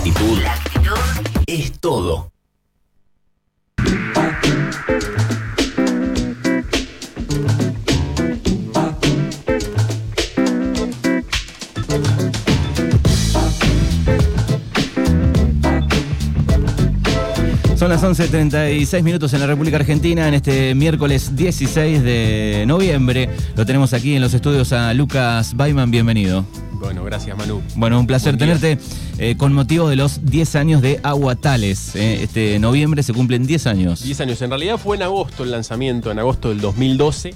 actitud, la actitud es todo. Son las 11.36 minutos en la República Argentina en este miércoles 16 de noviembre. Lo tenemos aquí en los estudios a Lucas Baiman, bienvenido. Bueno, gracias Manu. Bueno, un placer tenerte eh, con motivo de los 10 años de Aguatales. eh. Este noviembre se cumplen 10 años. 10 años. En realidad fue en agosto el lanzamiento, en agosto del 2012.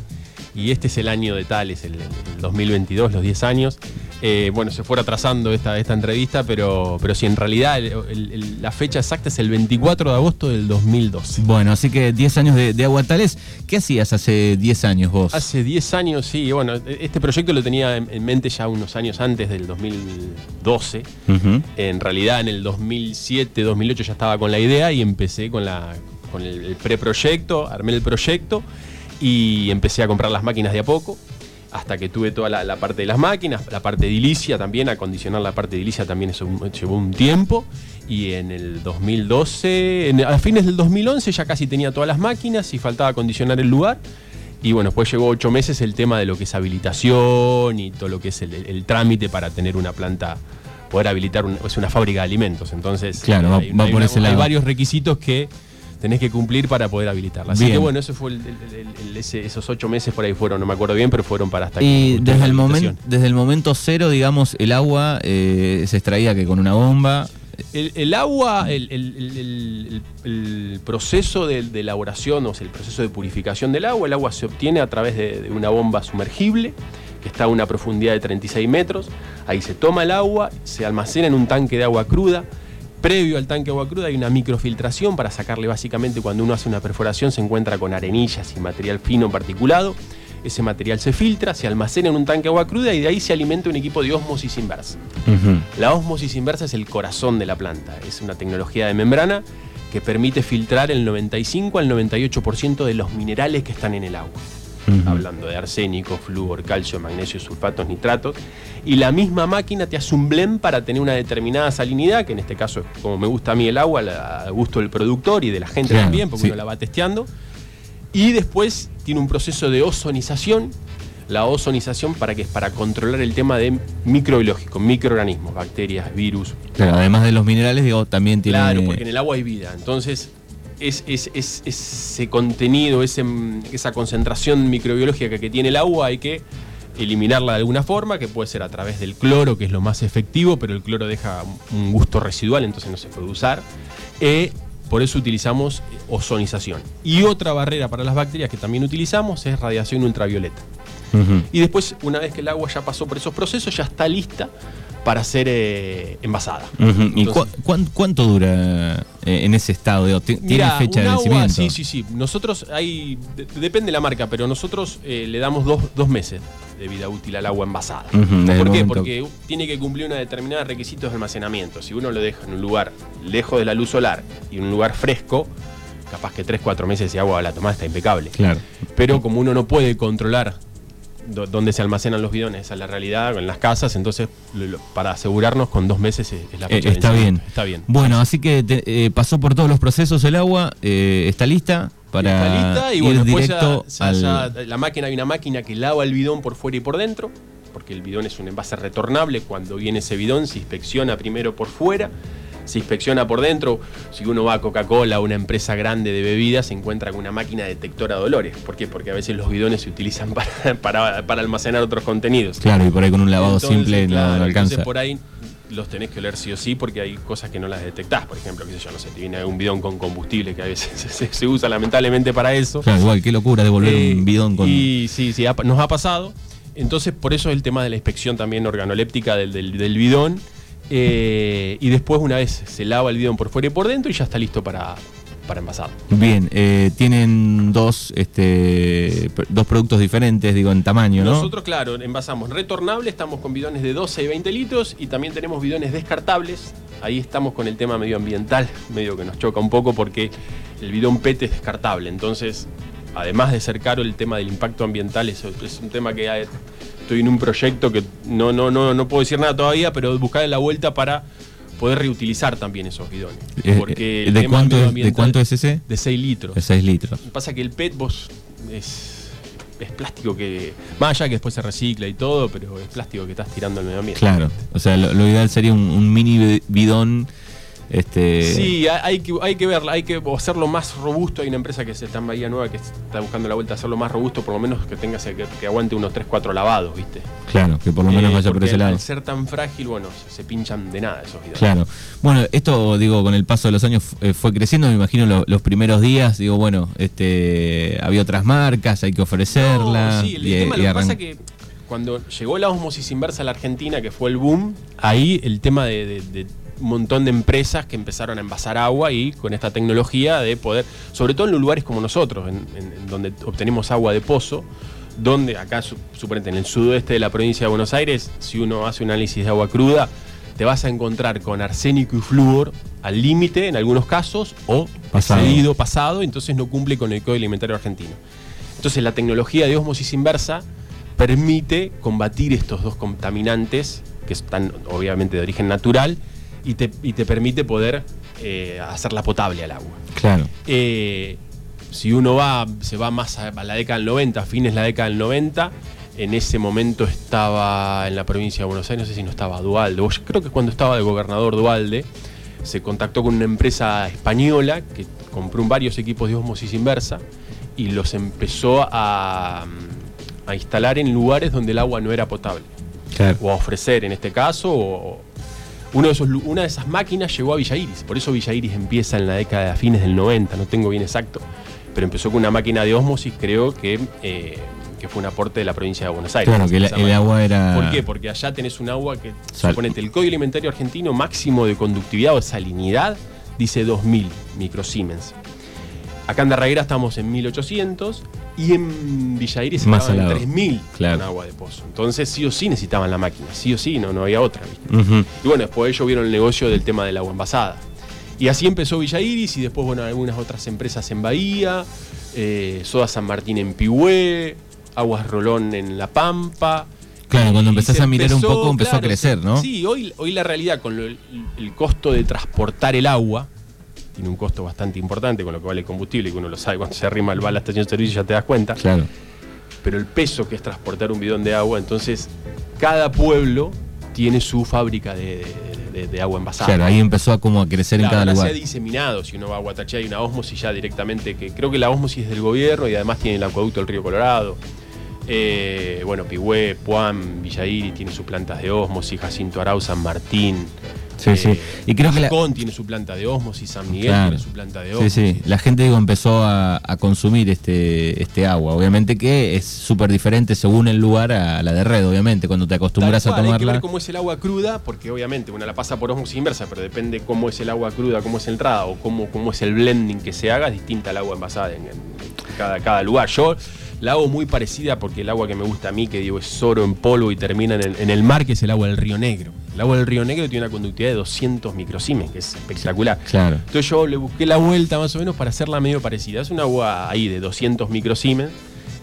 Y este es el año de Tales, el, el 2022, los 10 años. Eh, bueno, se fue atrasando esta, esta entrevista, pero, pero sí, en realidad el- el- el- la fecha exacta es el 24 de agosto del 2012. Bueno, así que 10 años de, de Aguatales. ¿Qué hacías hace 10 años vos? Hace 10 años, sí, bueno, este proyecto lo tenía en, en mente ya unos años antes del 2012. Ujú. En realidad en el 2007, 2008 ya estaba con la idea y empecé con, la, con el, el preproyecto, armé el proyecto y empecé a comprar las máquinas de a poco hasta que tuve toda la, la parte de las máquinas, la parte de edilicia también, acondicionar la parte de edilicia también eso llevó un tiempo y en el 2012, en- a fines del 2011 ya casi tenía todas las máquinas y faltaba acondicionar el lugar. Y bueno, después llegó ocho meses el tema de lo que es habilitación y todo lo que es el, el- el trámite para tener una planta, poder habilitar un- es una fábrica de alimentos. Entonces, Claro, va- va por ese hay varios requisitos que tenés que cumplir para poder habilitarla. Así Bien. que bueno, eso fue el- el- el- el- ese- esos ocho meses por ahí fueron, no me acuerdo bien, pero fueron para hasta Y desde el, momento habilitación. desde el momento cero, digamos, el agua eh, se extraía que con una bomba. El, el agua, el, el- el- el- el proceso de, de elaboración, o sea, el proceso de purificación del agua, el agua se obtiene a través de, de una bomba sumergible que está a una profundidad de 36 metros. Ahí se toma el agua, se almacena en un tanque de agua cruda. Previo al tanque de agua cruda hay una microfiltración para sacarle básicamente cuando uno hace una perforación se encuentra con arenillas y material fino particulado. Ese material se filtra, se almacena en un tanque de agua cruda y de ahí se alimenta un equipo de ósmosis inversa. La ósmosis inversa es el corazón de la planta. Es una tecnología de membrana que permite filtrar el 95 al 98% de los minerales que están en el agua. Hablando de arsénico, flúor, calcio, magnesio, sulfatos, nitratos. Y la misma máquina te hace un blend para tener una determinada salinidad, que en este caso es como me gusta a mí el agua, la- a gusto del productor y de la gente Claro, también, porque sí. uno la va testeando. Y después tiene un proceso de ozonización. La ozonización para que es para controlar el tema de microbiológico, microorganismos, bacterias, virus. Claro, además de los minerales, digo, también tiene. Claro, porque en el agua hay vida. Entonces, es, es- es- ese contenido, ese, esa concentración microbiológica que tiene el agua, hay que eliminarla de alguna forma, que puede ser a través del cloro, que es lo más efectivo, pero el cloro deja un gusto residual, entonces no se puede usar. Eh, por eso utilizamos ozonización. Y otra barrera para las bacterias que también utilizamos es radiación ultravioleta. Y después, una vez que el agua ya pasó por esos procesos, ya está lista para ser eh, envasada. ¿Y Entonces- cu- cuán- cuánto dura eh, en ese estado? Digo, ¿Tiene fecha de vencimiento? sí, sí, sí. Nosotros hay, de- depende de la marca, pero nosotros eh, le damos dos, dos meses de vida útil al agua envasada. ¿Por qué? momento- Porque tiene que cumplir una determinada requisitos de almacenamiento. Si uno lo deja en un lugar lejos de la luz solar y en un lugar fresco, capaz que 3, 4 meses de agua a la tomada está impecable. Claro. Pero como uno no puede controlar do- dónde se almacenan los bidones, esa es la realidad, en las casas, entonces lo- para asegurarnos con dos meses es, es la Eh, fecha está bien. Está bien. Bueno, así que te- eh, pasó por todos los procesos el agua, eh, está lista para Está lista y ir bueno, después directo ya- al... ya- ya- la máquina hay una máquina que lava el bidón por fuera y por dentro, porque el bidón es un envase retornable. Cuando viene ese bidón se inspecciona primero por fuera, se inspecciona por dentro. Si uno va a Coca-Cola, una empresa grande de bebidas, se encuentra con una máquina detectora de olores. ¿Por qué? Porque a veces los bidones se utilizan para, para- para almacenar otros contenidos. Claro, y por ahí con un lavado Entonces, simple no- claro, no, entonces alcanza. por ahí los tenés que oler sí o sí porque hay cosas que no las detectás. Por ejemplo, qué sé yo, no sé, te viene un bidón con combustible que a veces se, se usa lamentablemente para eso. Claro, igual, qué locura devolver Eh, un bidón con... Y sí, sí, ha- nos ha pasado. Entonces, por eso el tema de la inspección también organoléptica del, del- del bidón. Eh, y después, una vez se lava el bidón por fuera y por dentro, y ya está listo para, para envasar. Bien, eh, tienen dos, este, dos productos diferentes, digo, en tamaño, ¿no? Nosotros, claro, envasamos retornable, estamos con bidones de 12 y 20 litros y también tenemos bidones descartables. Ahí estamos con el tema medioambiental, medio que nos choca un poco porque el bidón PET es descartable. Entonces, además de ser caro, el tema del impacto ambiental es, es un tema que hay- estoy en un proyecto que no, no, no, no puedo decir nada todavía, pero buscar la vuelta para poder reutilizar también esos bidones. Eh, Porque eh, el ¿de, tema cuánto ¿De cuánto es ese? De 6 litros. De 6 litros. Pasa que el PET vos es, es plástico que. Más allá que después se recicla y todo, pero es plástico que estás tirando al medio ambiente. Claro. O sea, lo, lo ideal sería un, un mini bi- bidón. Este, Sí, hay- que, hay que verla, hay que hacerlo más robusto. Hay una empresa que se está en Bahía Nueva que está buscando la vuelta a hacerlo más robusto, por lo menos que tenga que, que aguante unos 3, 4 lavados, ¿viste? Claro, que por lo menos Eh, vaya por ese lado. Al ser tan frágil, bueno, se, se pinchan de nada esos bidones. Claro. Bueno, esto, digo, con el paso de los años eh, fue creciendo, me imagino lo- los primeros días, digo, bueno, este había otras marcas, hay que ofrecerla. No, sí, el y- tema, y lo que pasa que cuando llegó la osmosis inversa a la Argentina, que fue el boom, ahí el tema de, de- de un montón de empresas que empezaron a envasar agua y con esta tecnología de poder, sobre todo en lugares como nosotros, en, en- en donde obtenemos agua de pozo, donde acá, su- suponete, en el sudoeste de la provincia de Buenos Aires, si uno hace un análisis de agua cruda, te vas a encontrar con arsénico y flúor al límite en algunos casos o Pasado. excedido, pasado, entonces no cumple con el Código Alimentario Argentino. Entonces la tecnología de osmosis inversa permite combatir estos dos contaminantes que están obviamente de origen natural y te, y te permite poder eh, hacerla potable al agua. Claro. Eh, si uno va, se va más a, a la década del 90, a fines de la década del 90, en ese momento estaba en la provincia de Buenos Aires, no sé si no estaba Dualde, o yo creo que cuando estaba de gobernador Dualde, se contactó con una empresa española que compró varios equipos de osmosis inversa y los empezó a, a instalar en lugares donde el agua no era potable Claro. o a ofrecer en este caso. o- uno de esos, lu- una de esas máquinas llegó a Villa Iris, por eso Villa Iris empieza en la década de fines del 90, no tengo bien exacto, pero empezó con una máquina de osmosis, creo que, eh, que fue un aporte de la provincia de Buenos Aires. Claro, que el, agua era. ¿Por qué? Porque allá tenés un agua que, Sal- suponete, el Código Alimentario Argentino máximo de conductividad o salinidad dice 2000 microsiemens. Acá en Darreguera estamos en 1800 y en Villa Iris Más estaban en salado. 3000 Claro. con agua de pozo. Entonces sí o sí necesitaban la máquina, sí o sí, no, no había otra. ¿viste? Y bueno, después ellos vieron el negocio del tema del agua envasada. Y así empezó Villa Iris y después, bueno, algunas otras empresas en Bahía, eh, Soda San Martín en Pihué, Aguas Rolón en La Pampa. Claro, cuando empezás se a mirar un poco, empezó a crecer, se- ¿no? Sí, hoy, hoy la realidad con lo- el, el costo de transportar el agua, tiene un costo bastante importante con lo que vale el combustible, que uno lo sabe cuando se arrima el va a la estación de servicio ya te das cuenta Claro. pero el peso que es transportar un bidón de agua, entonces cada pueblo tiene su fábrica de, de- de- de agua envasada. Claro, ahí empezó a como a crecer en cada lugar. se ha diseminado, si uno va a Guatachí hay una osmosis ya directamente, que creo que la osmosis es del gobierno y además tiene el acueducto del río Colorado. Eh, bueno, Pigüé, Puan, Villairi tiene sus plantas de osmosis, Jacinto Arau, San Martín. Sí, sí. Y creo que la- tiene su planta de osmosis, San Miguel Claro. tiene su planta de Sí, osmosis. sí. La gente digo, empezó a, a consumir este, este agua. Obviamente que es súper diferente según el lugar a la de red, obviamente. Cuando te acostumbras a cual, Hay que tomarla. ver cómo es el agua cruda, porque obviamente una la pasa por osmosis inversa, pero depende cómo es el agua cruda, cómo es la entrada o cómo, cómo es el blending que se haga, es distinta al agua envasada en, en cada, cada lugar. Yo la hago muy parecida porque el agua que me gusta a mí, que digo es oro en polvo y termina en el, en el mar, que es el agua del Río Negro. El agua del Río Negro tiene una conductividad de 200 microsiemens, que es espectacular. Claro. Entonces yo le busqué la vuelta más o menos para hacerla medio parecida. Es un agua ahí de 200 microsiemens,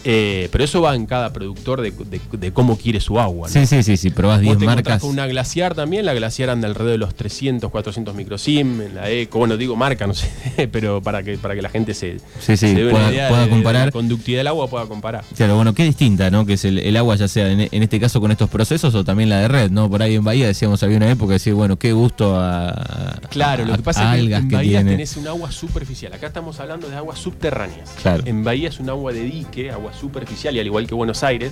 eh, pero eso va en cada productor de, de- de cómo quiere su agua. ¿no? Sí, sí, sí. Si probás Vos 10 te encontrás marcas. con una glaciar también, la glaciar anda alrededor de los 300, 400 microsim, en la eco, bueno, digo marca, no sé, pero para que, para que la gente se, Sí, sí, se dé una pueda- idea pueda de- de comparar. la conductividad del agua pueda comparar. Claro, bueno, qué distinta, ¿no? Que es el, el agua, ya sea en, en este caso con estos procesos o también la de red, ¿no? Por ahí en Bahía decíamos, había una época, decir, bueno, qué gusto a. Claro, lo que pasa es que en Bahía tenés un agua superficial. Acá estamos hablando de aguas subterráneas. Claro. En Bahía es un agua de dique, agua superficial, y al igual que Buenos Aires,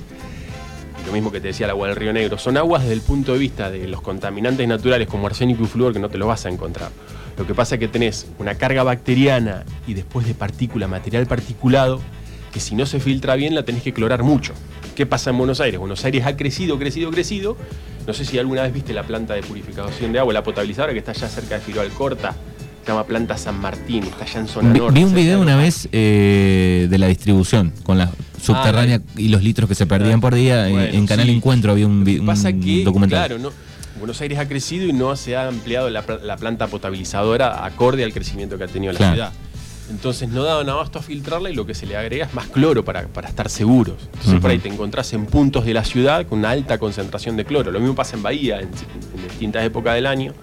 y lo mismo que te decía el agua del Río Negro, son aguas desde el punto de vista de los contaminantes naturales como arsénico y flúor que no te los vas a encontrar. Lo que pasa es que tenés una carga bacteriana y después de partícula, material particulado, que si no se filtra bien la tenés que clorar mucho. ¿Qué pasa en Buenos Aires? Buenos Aires ha crecido, crecido, crecido. No sé si alguna vez viste la planta de purificación de agua, la potabilizadora que está allá cerca de Filo Alcorta. Se llama Planta San Martín, está allá en zona Vi, norte. vi un video de una vez eh, de la distribución con la subterránea y los litros que se perdían por día. En- Bueno, en Canal sí. Encuentro había un, que pasa un que, documental. claro, no, Buenos Aires ha crecido y no se ha ampliado la, pla- la planta potabilizadora acorde al crecimiento que ha tenido la ciudad. Entonces no daban abasto a filtrarla y lo que se le agrega es más cloro para, para estar seguros. Entonces por ahí te encontrás en puntos de la ciudad con una alta concentración de cloro. Lo mismo pasa en Bahía, en, en distintas épocas del año.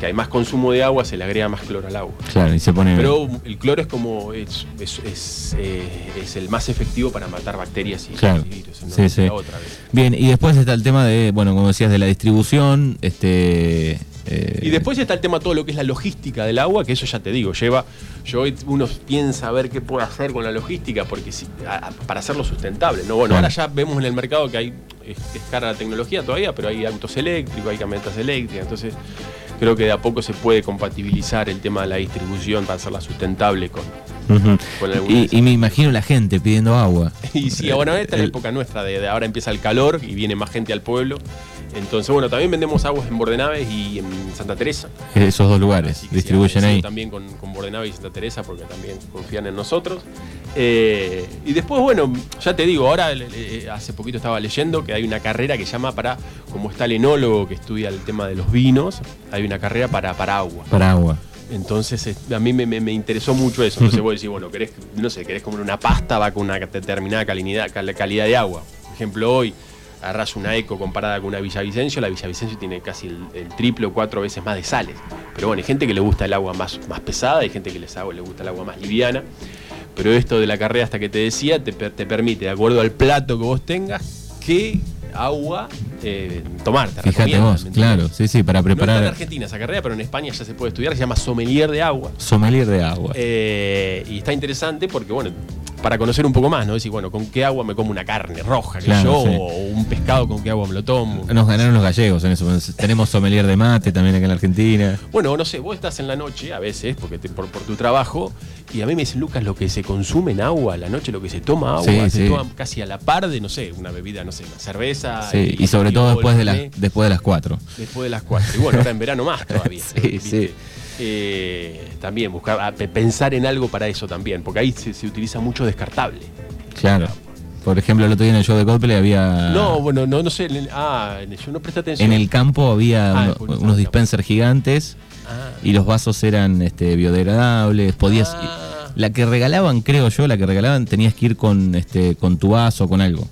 Que hay más consumo de agua, se le agrega más cloro al agua. Claro, y se pone. Pero el cloro es como es, es- es, eh, es el más efectivo para matar bacterias y, Claro. y virus. no Sí, sí. otra vez. Bien, y después está el tema de, bueno, como decías, de la distribución, este. eh, Y después está el tema todo lo que es la logística del agua, que eso ya te digo, lleva, yo uno piensa a ver qué puede hacer con la logística porque si- a- para hacerlo sustentable. No, bueno, Claro. ahora ya vemos en el mercado que hay es, es cara la tecnología todavía, pero hay autos eléctricos, hay camionetas eléctricas, entonces creo que de a poco se puede compatibilizar el tema de la distribución para hacerla sustentable con, con algunas- y, y me imagino la gente pidiendo agua. Y sí, bueno, esta es la época nuestra, de, de ahora empieza el calor y viene más gente al pueblo. Entonces, bueno, también vendemos aguas en Bordenaves y en Santa Teresa. Esos dos lugares distribuyen sí, ahí. También con, con Bordenave y Santa Teresa porque también confían en nosotros. Eh, y después, bueno, ya te digo, ahora eh, hace poquito estaba leyendo que hay una carrera que llama para, como está el enólogo que estudia el tema de los vinos, hay una carrera para, para agua. Para agua. Entonces es- a mí me, me- me interesó mucho eso. Entonces vos decís, bueno, querés, no sé, querés comer una pasta, va con una determinada calidad, cal- calidad de agua. Por ejemplo, hoy agarrás una eco comparada con una Villavicencio, la Villavicencio tiene casi el, el triple o cuatro veces más de sales. Pero bueno, hay gente que le gusta el agua más, más pesada, hay gente que les le gusta el agua más liviana. Pero esto de la carrera hasta que te decía, te, te permite, de acuerdo al plato que vos tengas, qué agua eh, tomar. Te Fíjate vos, claro, sí, sí, para No está en preparar Argentina esa carrera, pero en España ya se puede estudiar, se llama sommelier de agua. sommelier de agua. Eh, y está interesante porque, bueno, para conocer un poco más, ¿no? Decir, bueno, ¿con qué agua me como una carne roja, que Claro, yo? sí. O un pescado, ¿con qué agua me lo tomo? Nos ganaron los gallegos en eso. Tenemos sommelier de mate también acá en la Argentina. Bueno, no sé, vos estás en la noche a veces, porque te- por, por tu trabajo, y a mí me dicen, Lucas, lo que se consume en agua a la noche, lo que se toma agua, Sí, se sí. toma casi a la par de, no sé, una bebida, no sé, una cerveza. Sí, y sobre todo después de, las, Fernet. después de las 4. Después de las cuatro. Y bueno, ahora en verano más todavía. Sí, ¿viste? sí. Eh, también buscar, a- pe- pensar en algo para eso también, porque ahí se, se utiliza mucho descartable. Claro. Por ejemplo, el otro día en el show de Coldplay había. No, bueno, no, no sé. en el- Ah, en el- yo no presté atención. En el campo había Ah, uno- unos dispensers gigantes Ah. y los vasos eran este, biodegradables. Podías. Ah. La que regalaban, creo yo, la que regalaban, tenías que ir con, este, con tu vaso, con algo.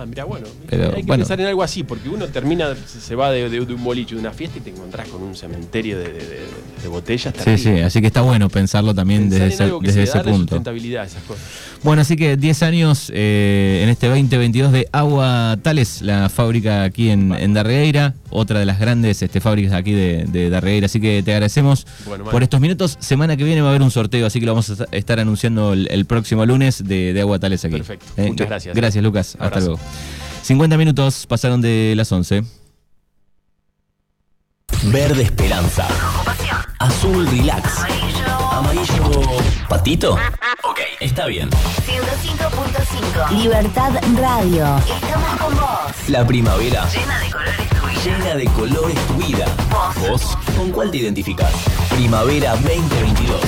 Ah, mira, bueno. Pero, hay que bueno. pensar en algo así, porque uno termina, se va de, de- de un boliche, de una fiesta y te encontrás con un cementerio de, de- botellas. Sí, sí, así que está bueno pensarlo también Pensar desde ese, desde punto. sustentabilidad a esas cosas. Bueno, así que 10 años eh, en este 2022 de Agua Tales, la fábrica aquí en, en Darreira, otra de las grandes este, fábricas aquí de, Darreira. Así que te agradecemos Bueno, por estos minutos. Semana que viene va a haber un sorteo, así que lo vamos a estar anunciando el, el próximo lunes de, Agua Tales aquí. Perfecto. Eh, Muchas gracias. Gracias, Lucas. Hasta luego. 50 minutos pasaron de las 11. Verde Esperanza. Azul Relax. Amarillo. ¿Patito? Ok, está bien. 105.5 Libertad Radio. Estamos con vos. La primavera Llena de colores tu vida. llena de colores tu vida. Vos. ¿Vos con cuál te identificás? Primavera 2022.